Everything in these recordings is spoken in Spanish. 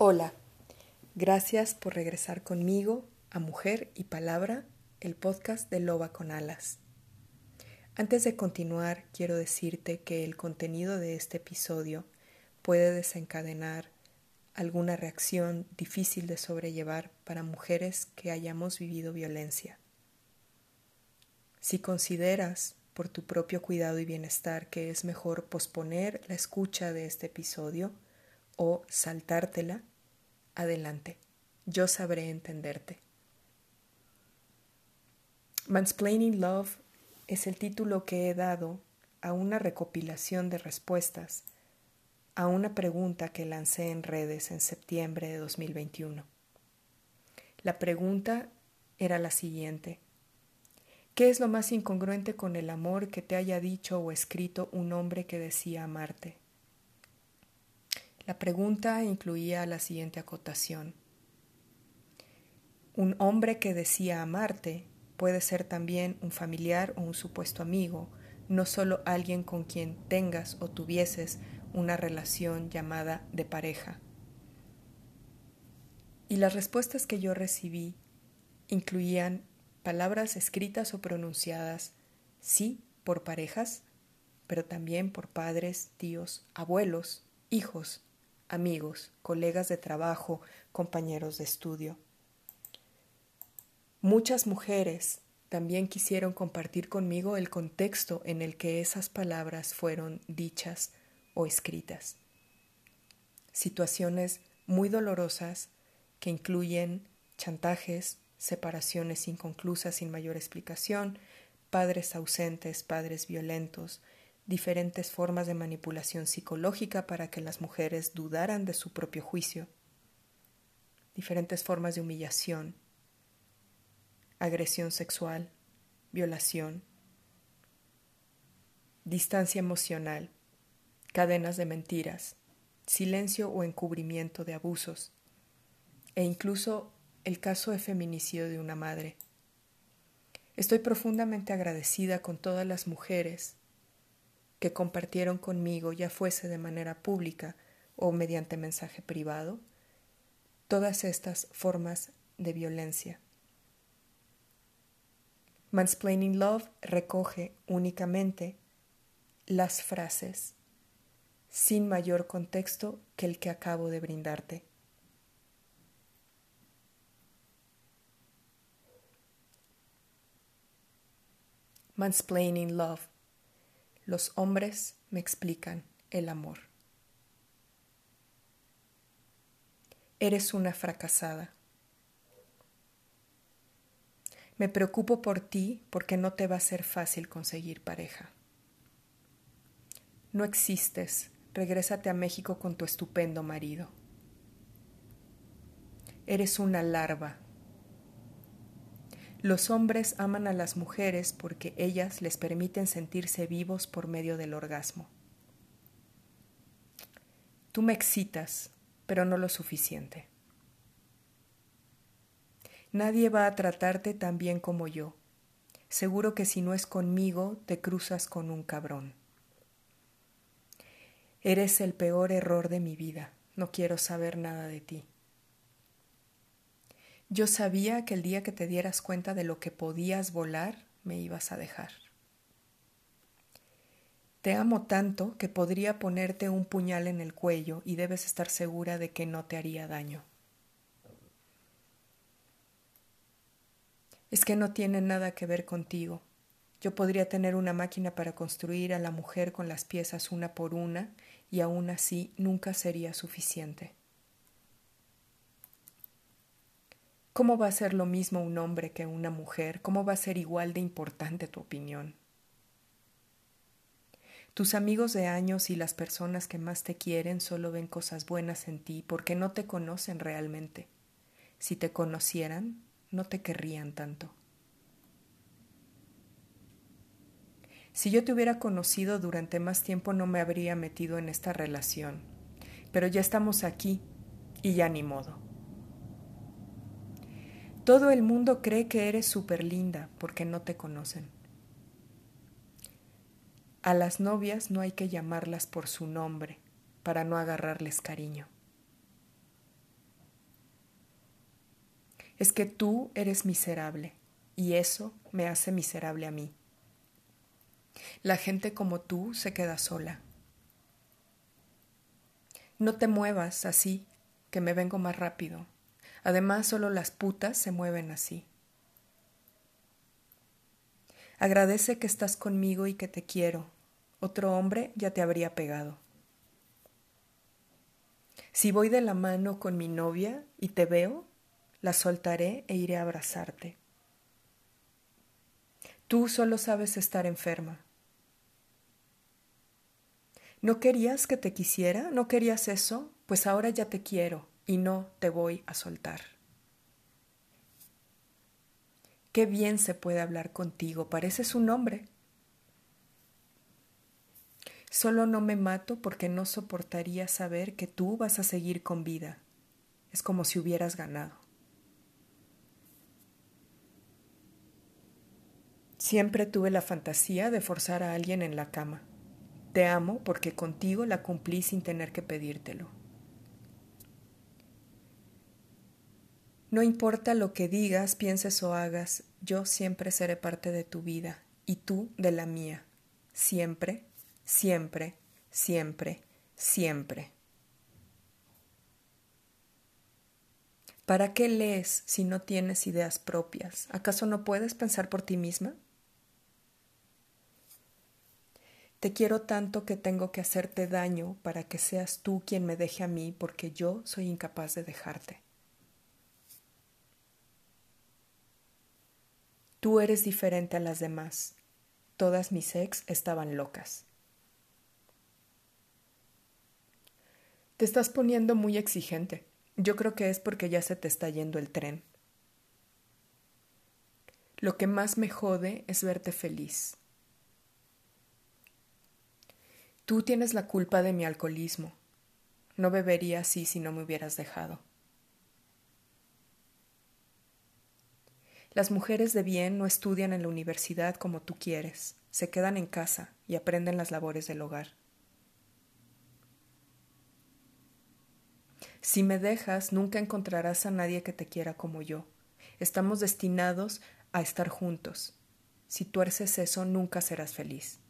Hola, gracias por regresar conmigo a Mujer y Palabra, el podcast de Loba con Alas. Antes de continuar, quiero decirte que el contenido de este episodio puede desencadenar alguna reacción difícil de sobrellevar para mujeres que hayamos vivido violencia. Si consideras por tu propio cuidado y bienestar que es mejor posponer la escucha de este episodio, o saltártela, adelante, yo sabré entenderte. Mansplaining Love es el título que he dado a una recopilación de respuestas a una pregunta que lancé en redes en septiembre de 2021. La pregunta era la siguiente. ¿Qué es lo más incongruente con el amor que te haya dicho o escrito un hombre que decía amarte? La pregunta incluía la siguiente acotación. Un hombre que decía amarte puede ser también un familiar o un supuesto amigo, no solo alguien con quien tengas o tuvieses una relación llamada de pareja. Y las respuestas que yo recibí incluían palabras escritas o pronunciadas, sí, por parejas, pero también por padres, tíos, abuelos, hijos, amigos, colegas de trabajo, compañeros de estudio. Muchas mujeres también quisieron compartir conmigo el contexto en el que esas palabras fueron dichas o escritas. Situaciones muy dolorosas que incluyen chantajes, separaciones inconclusas sin mayor explicación, padres ausentes, padres violentos, diferentes formas de manipulación psicológica para que las mujeres dudaran de su propio juicio, diferentes formas de humillación, agresión sexual, violación, distancia emocional, cadenas de mentiras, silencio o encubrimiento de abusos, e incluso el caso de feminicidio de una madre. Estoy profundamente agradecida con todas las mujeres que compartieron conmigo, ya fuese de manera pública o mediante mensaje privado, todas estas formas de violencia. Mansplaining Love recoge únicamente las frases sin mayor contexto que el que acabo de brindarte. Mansplaining Love los hombres me explican el amor. Eres una fracasada. Me preocupo por ti porque no te va a ser fácil conseguir pareja. No existes. Regrésate a México con tu estupendo marido. Eres una larva los hombres aman a las mujeres porque ellas les permiten sentirse vivos por medio del orgasmo. Tú me excitas, pero no lo suficiente. Nadie va a tratarte tan bien como yo. Seguro que si no es conmigo, te cruzas con un cabrón. Eres el peor error de mi vida. No quiero saber nada de ti. Yo sabía que el día que te dieras cuenta de lo que podías volar, me ibas a dejar. Te amo tanto que podría ponerte un puñal en el cuello y debes estar segura de que no te haría daño. Es que no tiene nada que ver contigo. Yo podría tener una máquina para construir a la mujer con las piezas una por una y aún así nunca sería suficiente. ¿Cómo va a ser lo mismo un hombre que una mujer? ¿Cómo va a ser igual de importante tu opinión? Tus amigos de años y las personas que más te quieren solo ven cosas buenas en ti porque no te conocen realmente. Si te conocieran, no te querrían tanto. Si yo te hubiera conocido durante más tiempo no me habría metido en esta relación. Pero ya estamos aquí y ya ni modo. Todo el mundo cree que eres súper linda porque no te conocen. A las novias no hay que llamarlas por su nombre para no agarrarles cariño. es que tú eres miserable y eso me hace miserable a mí. La gente como tú se queda sola. No te muevas así, que me vengo más rápido. Además, solo las putas se mueven así. Agradece que estás conmigo y que te quiero. Otro hombre ya te habría pegado. Si voy de la mano con mi novia y te veo, la soltaré e iré a abrazarte. Tú solo sabes estar enferma. ¿No querías que te quisiera? ¿No querías eso? Pues ahora ya te quiero y no te voy a soltar. Qué bien se puede hablar contigo, pareces un hombre. Solo no me mato porque no soportaría saber que tú vas a seguir con vida. Es como si hubieras ganado. Siempre tuve la fantasía de forzar a alguien en la cama. Te amo porque contigo la cumplí sin tener que pedírtelo. No importa lo que digas, pienses o hagas, yo siempre seré parte de tu vida y tú de la mía. Siempre, siempre, siempre, siempre. ¿Para qué lees si no tienes ideas propias? ¿Acaso no puedes pensar por ti misma? Te quiero tanto que tengo que hacerte daño para que seas tú quien me deje a mí porque yo soy incapaz de dejarte. Tú eres diferente a las demás. Todas mis ex estaban locas. Te estás poniendo muy exigente. Yo creo que es porque ya se te está yendo el tren. Lo que más me jode es verte feliz. Tú tienes la culpa de mi alcoholismo. No bebería así si no me hubieras dejado. Las mujeres de bien no estudian en la universidad como tú quieres, se quedan en casa y aprenden las labores del hogar. Si me dejas, nunca encontrarás a nadie que te quiera como yo. Estamos destinados a estar juntos. Si tuerces eso, nunca serás feliz.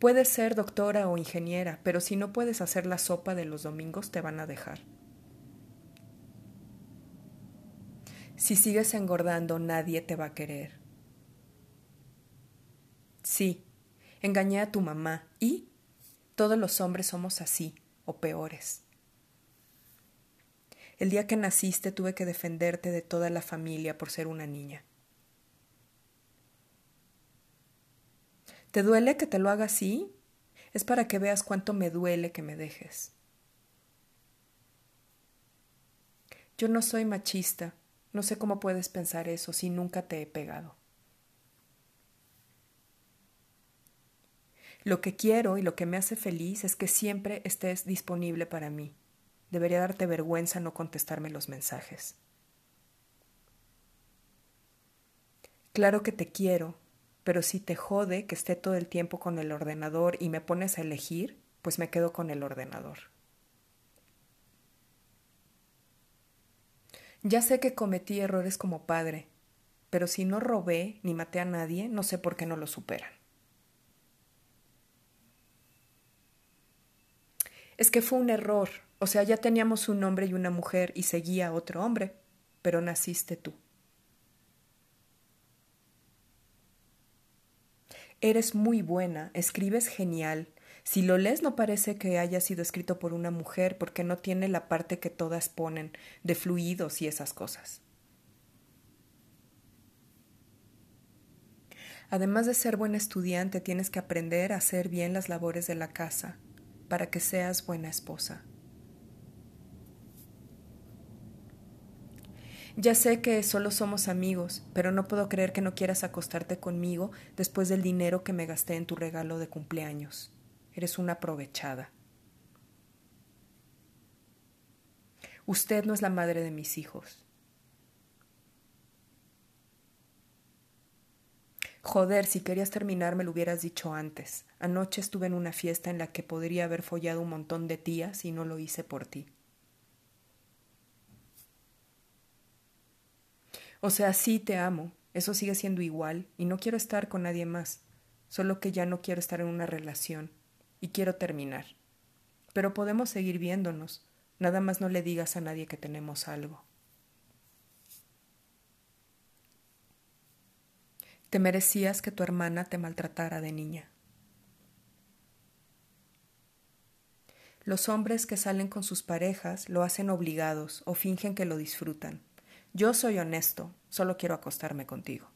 Puedes ser doctora o ingeniera, pero si no puedes hacer la sopa de los domingos te van a dejar. Si sigues engordando, nadie te va a querer. Sí, engañé a tu mamá y todos los hombres somos así, o peores. El día que naciste tuve que defenderte de toda la familia por ser una niña. ¿Te duele que te lo haga así? Es para que veas cuánto me duele que me dejes. Yo no soy machista, no sé cómo puedes pensar eso si nunca te he pegado. Lo que quiero y lo que me hace feliz es que siempre estés disponible para mí. Debería darte vergüenza no contestarme los mensajes. Claro que te quiero pero si te jode que esté todo el tiempo con el ordenador y me pones a elegir, pues me quedo con el ordenador. Ya sé que cometí errores como padre, pero si no robé ni maté a nadie, no sé por qué no lo superan. Es que fue un error, o sea, ya teníamos un hombre y una mujer y seguía otro hombre, pero naciste tú. Eres muy buena, escribes genial. Si lo lees no parece que haya sido escrito por una mujer porque no tiene la parte que todas ponen de fluidos y esas cosas. Además de ser buen estudiante, tienes que aprender a hacer bien las labores de la casa para que seas buena esposa. Ya sé que solo somos amigos, pero no puedo creer que no quieras acostarte conmigo después del dinero que me gasté en tu regalo de cumpleaños. Eres una aprovechada. Usted no es la madre de mis hijos. Joder, si querías terminar me lo hubieras dicho antes. Anoche estuve en una fiesta en la que podría haber follado un montón de tías y no lo hice por ti. O sea, sí te amo, eso sigue siendo igual, y no quiero estar con nadie más, solo que ya no quiero estar en una relación, y quiero terminar. Pero podemos seguir viéndonos, nada más no le digas a nadie que tenemos algo. Te merecías que tu hermana te maltratara de niña. Los hombres que salen con sus parejas lo hacen obligados o fingen que lo disfrutan. Yo soy honesto, solo quiero acostarme contigo.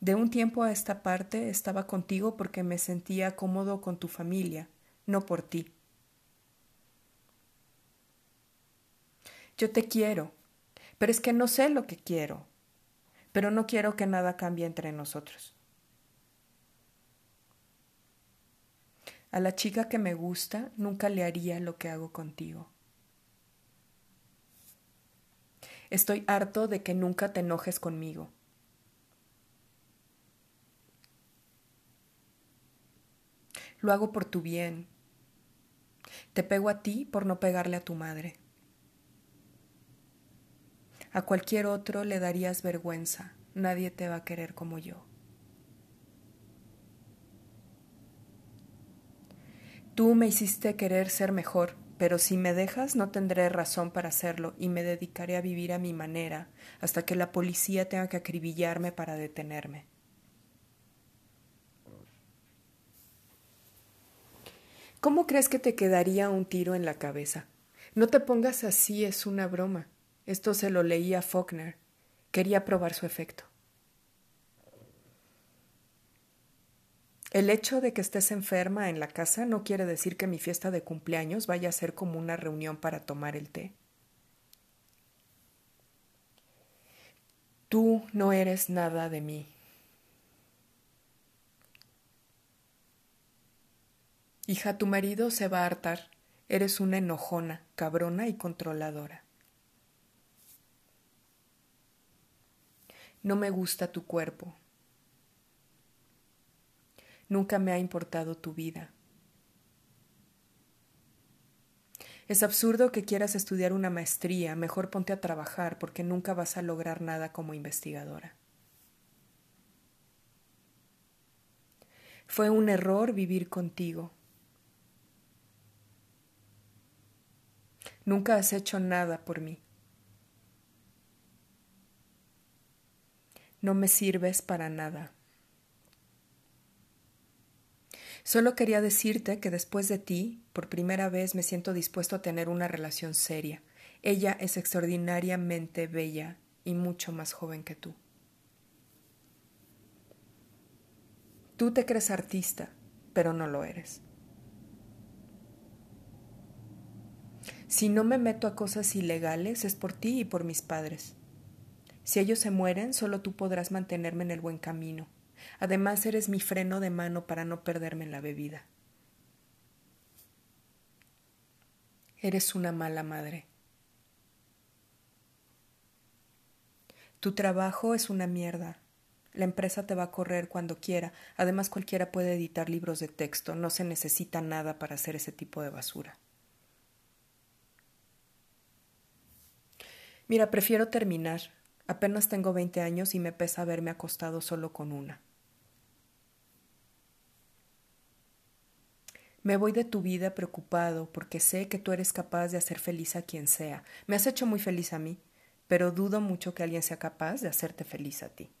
De un tiempo a esta parte estaba contigo porque me sentía cómodo con tu familia, no por ti. Yo te quiero, pero es que no sé lo que quiero, pero no quiero que nada cambie entre nosotros. A la chica que me gusta nunca le haría lo que hago contigo. Estoy harto de que nunca te enojes conmigo. Lo hago por tu bien. Te pego a ti por no pegarle a tu madre. A cualquier otro le darías vergüenza. Nadie te va a querer como yo. Tú me hiciste querer ser mejor, pero si me dejas no tendré razón para hacerlo y me dedicaré a vivir a mi manera hasta que la policía tenga que acribillarme para detenerme. ¿Cómo crees que te quedaría un tiro en la cabeza? No te pongas así, es una broma. Esto se lo leía a Faulkner. Quería probar su efecto. El hecho de que estés enferma en la casa no quiere decir que mi fiesta de cumpleaños vaya a ser como una reunión para tomar el té. Tú no eres nada de mí. Hija, tu marido se va a hartar. Eres una enojona, cabrona y controladora. No me gusta tu cuerpo, Nunca me ha importado tu vida. Es absurdo que quieras estudiar una maestría, mejor ponte a trabajar porque nunca vas a lograr nada como investigadora. Fue un error vivir contigo. Nunca has hecho nada por mí. No me sirves para nada. Solo quería decirte que después de ti, por primera vez me siento dispuesto a tener una relación seria. Ella es extraordinariamente bella y mucho más joven que tú. Tú te crees artista, pero no lo eres. Si no me meto a cosas ilegales es por ti y por mis padres. Si ellos se mueren, solo tú podrás mantenerme en el buen camino Además, eres mi freno de mano para no perderme en la bebida. Eres una mala madre. Tu trabajo es una mierda. La empresa te va a correr cuando quiera. Además, cualquiera puede editar libros de texto. No se necesita nada para hacer ese tipo de basura. Mira, prefiero terminar. Apenas tengo veinte años y me pesa haberme acostado solo con una. Me voy de tu vida preocupado porque sé que tú eres capaz de hacer feliz a quien sea. Me has hecho muy feliz a mí, pero dudo mucho que alguien sea capaz de hacerte feliz a ti.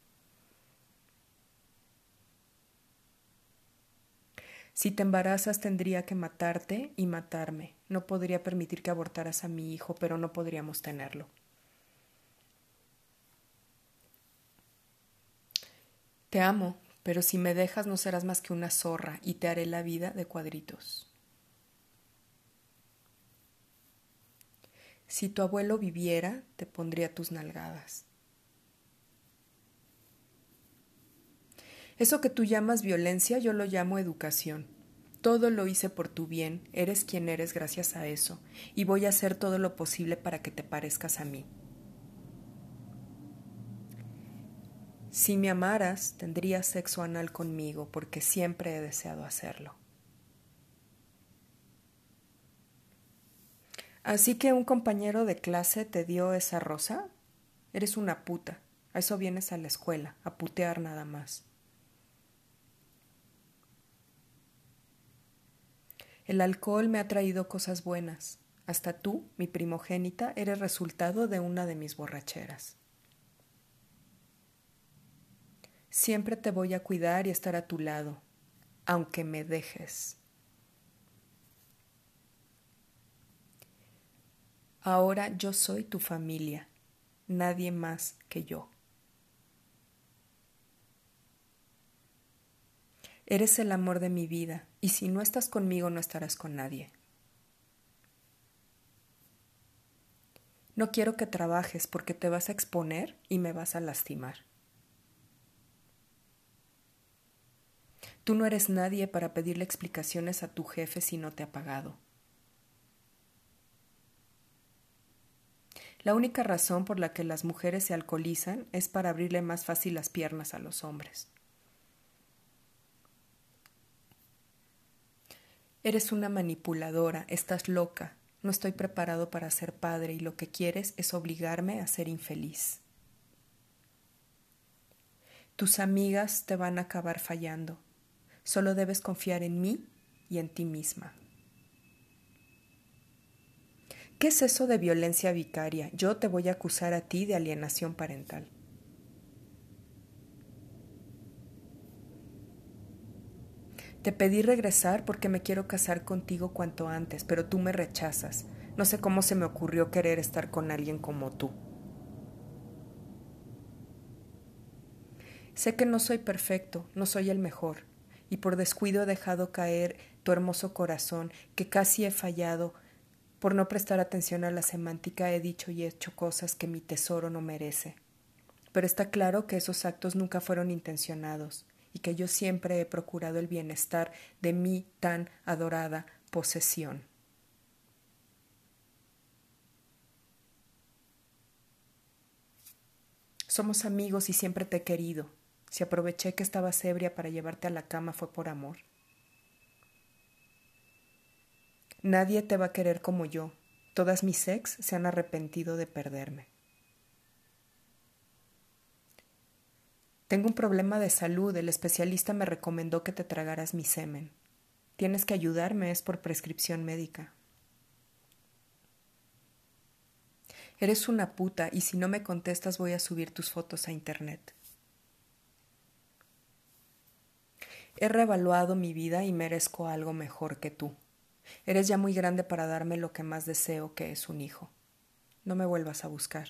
Si te embarazas tendría que matarte y matarme. No podría permitir que abortaras a mi hijo, pero no podríamos tenerlo. Te amo, pero si me dejas no serás más que una zorra y te haré la vida de cuadritos. Si tu abuelo viviera, te pondría tus nalgadas. Eso que tú llamas violencia, yo lo llamo educación. Todo lo hice por tu bien, eres quien eres gracias a eso, y voy a hacer todo lo posible para que te parezcas a mí. Si me amaras, tendrías sexo anal conmigo porque siempre he deseado hacerlo. Así que un compañero de clase te dio esa rosa. Eres una puta. A eso vienes a la escuela, a putear nada más. El alcohol me ha traído cosas buenas. Hasta tú, mi primogénita, eres resultado de una de mis borracheras. Siempre te voy a cuidar y estar a tu lado, aunque me dejes. Ahora yo soy tu familia, nadie más que yo. Eres el amor de mi vida, y si no estás conmigo no estarás con nadie. No quiero que trabajes porque te vas a exponer y me vas a lastimar. Tú no eres nadie para pedirle explicaciones a tu jefe si no te ha pagado. La única razón por la que las mujeres se alcoholizan es para abrirle más fácil las piernas a los hombres. Eres una manipuladora, estás loca, no estoy preparado para ser padre y lo que quieres es obligarme a ser infeliz. Tus amigas te van a acabar fallando. Solo debes confiar en mí y en ti misma. ¿Qué es eso de violencia vicaria? Yo te voy a acusar a ti de alienación parental. Te pedí regresar porque me quiero casar contigo cuanto antes, pero tú me rechazas. No sé cómo se me ocurrió querer estar con alguien como tú. Sé que no soy perfecto, no soy el mejor, y por descuido he dejado caer tu hermoso corazón, que casi he fallado, por no prestar atención a la semántica he dicho y hecho cosas que mi tesoro no merece. Pero está claro que esos actos nunca fueron intencionados y que yo siempre he procurado el bienestar de mi tan adorada posesión. Somos amigos y siempre te he querido. Si aproveché que estabas ebria para llevarte a la cama fue por amor. Nadie te va a querer como yo. Todas mis ex se han arrepentido de perderme. Tengo un problema de salud. El especialista me recomendó que te tragaras mi semen. Tienes que ayudarme, es por prescripción médica. Eres una puta y si no me contestas voy a subir tus fotos a internet. He reevaluado mi vida y merezco algo mejor que tú. Eres ya muy grande para darme lo que más deseo, que es un hijo. No me vuelvas a buscar.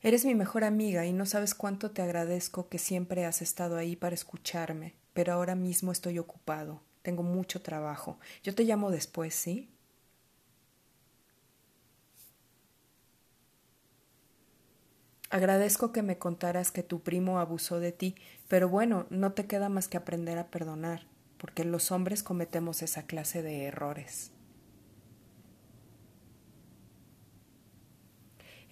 Eres mi mejor amiga y no sabes cuánto te agradezco que siempre has estado ahí para escucharme, pero ahora mismo estoy ocupado. Tengo mucho trabajo. Yo te llamo después, ¿sí? Agradezco que me contaras que tu primo abusó de ti, pero bueno, no te queda más que aprender a perdonar, porque los hombres cometemos esa clase de errores.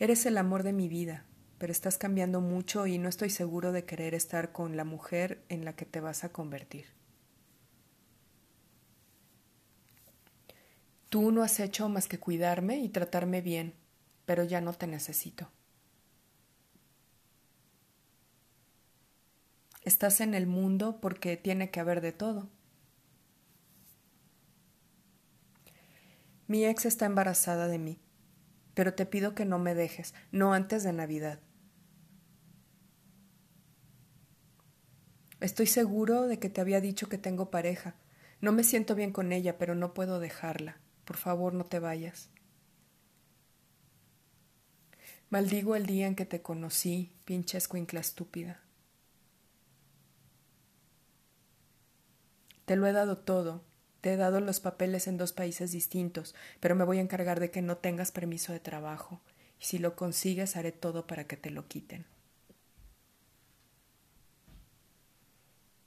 Eres el amor de mi vida, pero estás cambiando mucho y no estoy seguro de querer estar con la mujer en la que te vas a convertir. Tú no has hecho más que cuidarme y tratarme bien, pero ya no te necesito. Estás en el mundo porque tiene que haber de todo. Mi ex está embarazada de mí, pero te pido que no me dejes, no antes de Navidad. Estoy seguro de que te había dicho que tengo pareja. No me siento bien con ella, pero no puedo dejarla. Por favor, no te vayas. Maldigo el día en que te conocí, pinche escuincla estúpida. Te lo he dado todo. Te he dado los papeles en dos países distintos, pero me voy a encargar de que no tengas permiso de trabajo. Y si lo consigues, haré todo para que te lo quiten.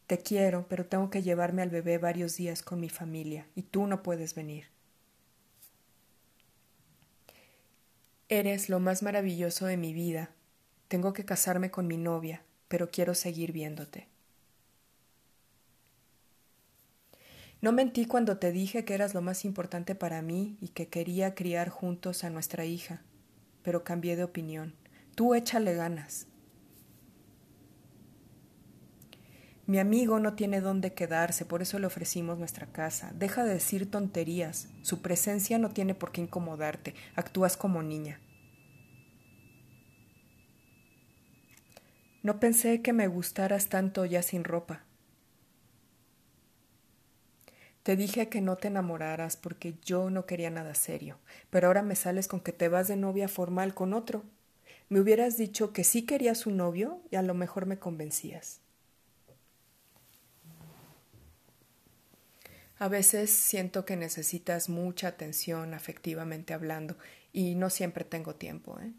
Te quiero, pero tengo que llevarme al bebé varios días con mi familia, y tú no puedes venir. Eres lo más maravilloso de mi vida. Tengo que casarme con mi novia, pero quiero seguir viéndote. No mentí cuando te dije que eras lo más importante para mí y que quería criar juntos a nuestra hija, pero cambié de opinión. Tú échale ganas. Mi amigo no tiene dónde quedarse, por eso le ofrecimos nuestra casa. Deja de decir tonterías. Su presencia no tiene por qué incomodarte. Actúas como niña. No pensé que me gustaras tanto ya sin ropa. Te dije que no te enamoraras porque yo no quería nada serio, pero ahora me sales con que te vas de novia formal con otro. Me hubieras dicho que sí querías un novio y a lo mejor me convencías. A veces siento que necesitas mucha atención afectivamente hablando y no siempre tengo tiempo. ¿eh?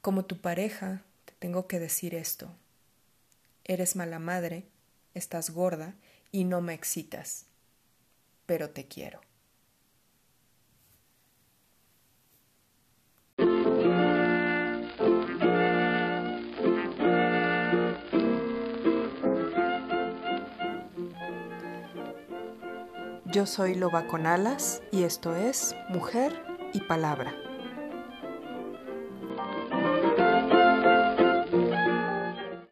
Como tu pareja, te tengo que decir esto. Eres mala madre, estás gorda y no me excitas, pero te quiero. Yo soy Loba con Alas y esto es Mujer y Palabra.